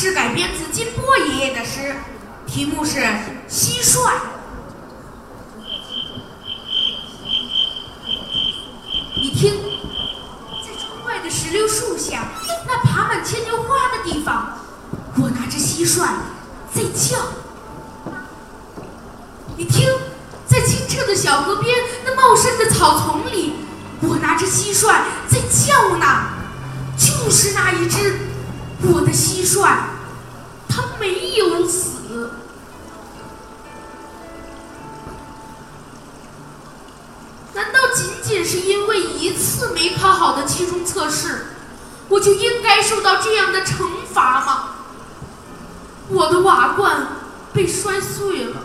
是改编自金波爷爷的诗，题目是《蟋蟀》。你听，在窗外的石榴树下，那爬满牵牛花的地方，我拿着蟋蟀在叫。你听，在清澈的小河边，那茂盛的草丛里，我拿着蟋蟀在叫呢。就是那一只，我的蟋蟀，它没有死。难道仅仅是因为一次没考好的期中测试，我就应该受到这样的惩罚吗？我的瓦罐被摔碎了。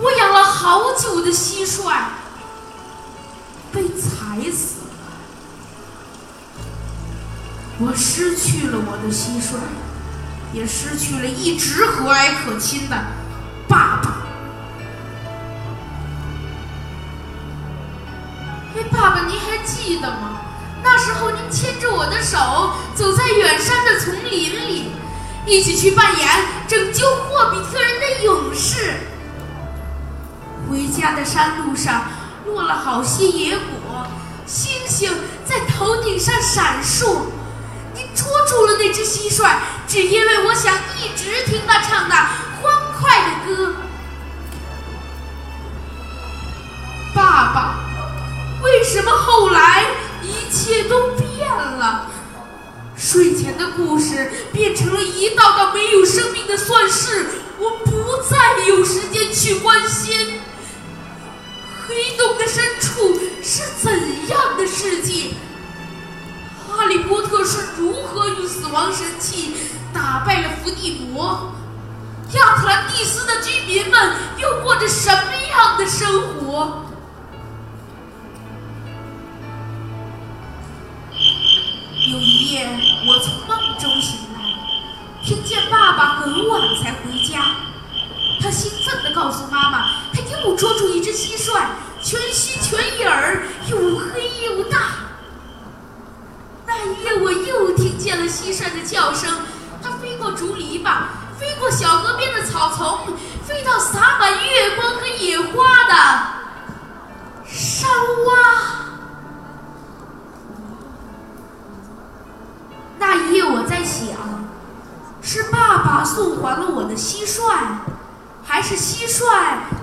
我养了好久的蟋蟀被踩死了，我失去了我的蟋蟀，也失去了一直和蔼可亲的爸爸。哎，爸爸，您还记得吗？那时候您牵着我的手，走在远山的丛林里，一起去扮演拯救霍比特人的勇士。回家的山路上落了好些野果，星星在头顶上闪烁。捉住了那只蟋蟀，只因为我想一直听它唱那欢快的歌。爸爸，为什么后来一切都变了？睡前的故事变成了一道道没有生命的算式，我不再有时间去关心。黑洞的深处是怎样的世界？哈利波特是如何用死亡神器打败了伏地魔？亚特兰蒂斯的居民们又过着什么样的生活？有一夜，我从梦中醒来，听见爸爸很晚才回家。他兴奋地告诉妈妈，他又捉住一只蟋蟀，全须全影儿，又黑又大。那一夜，我又听见了蟋蟀的叫声，它飞过竹篱笆，飞过小河边的草丛，飞到洒满月光和野花的山洼。那一夜，我在想，是爸爸送还了我的蟋蟀。还是蟋蟀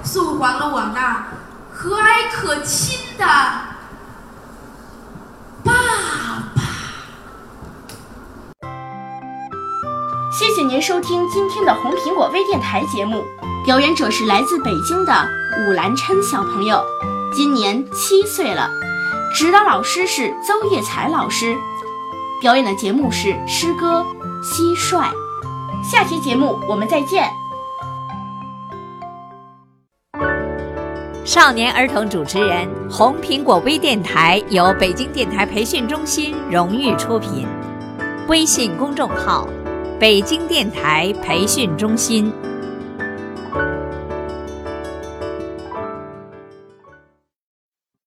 送还了我那和蔼可亲的爸爸。谢谢您收听今天的红苹果微电台节目，表演者是来自北京的武兰琛小朋友，今年七岁了，指导老师是邹叶才老师，表演的节目是诗歌《蟋蟀》，下期节目我们再见。少年儿童主持人，红苹果微电台由北京电台培训中心荣誉出品，微信公众号：北京电台培训中心。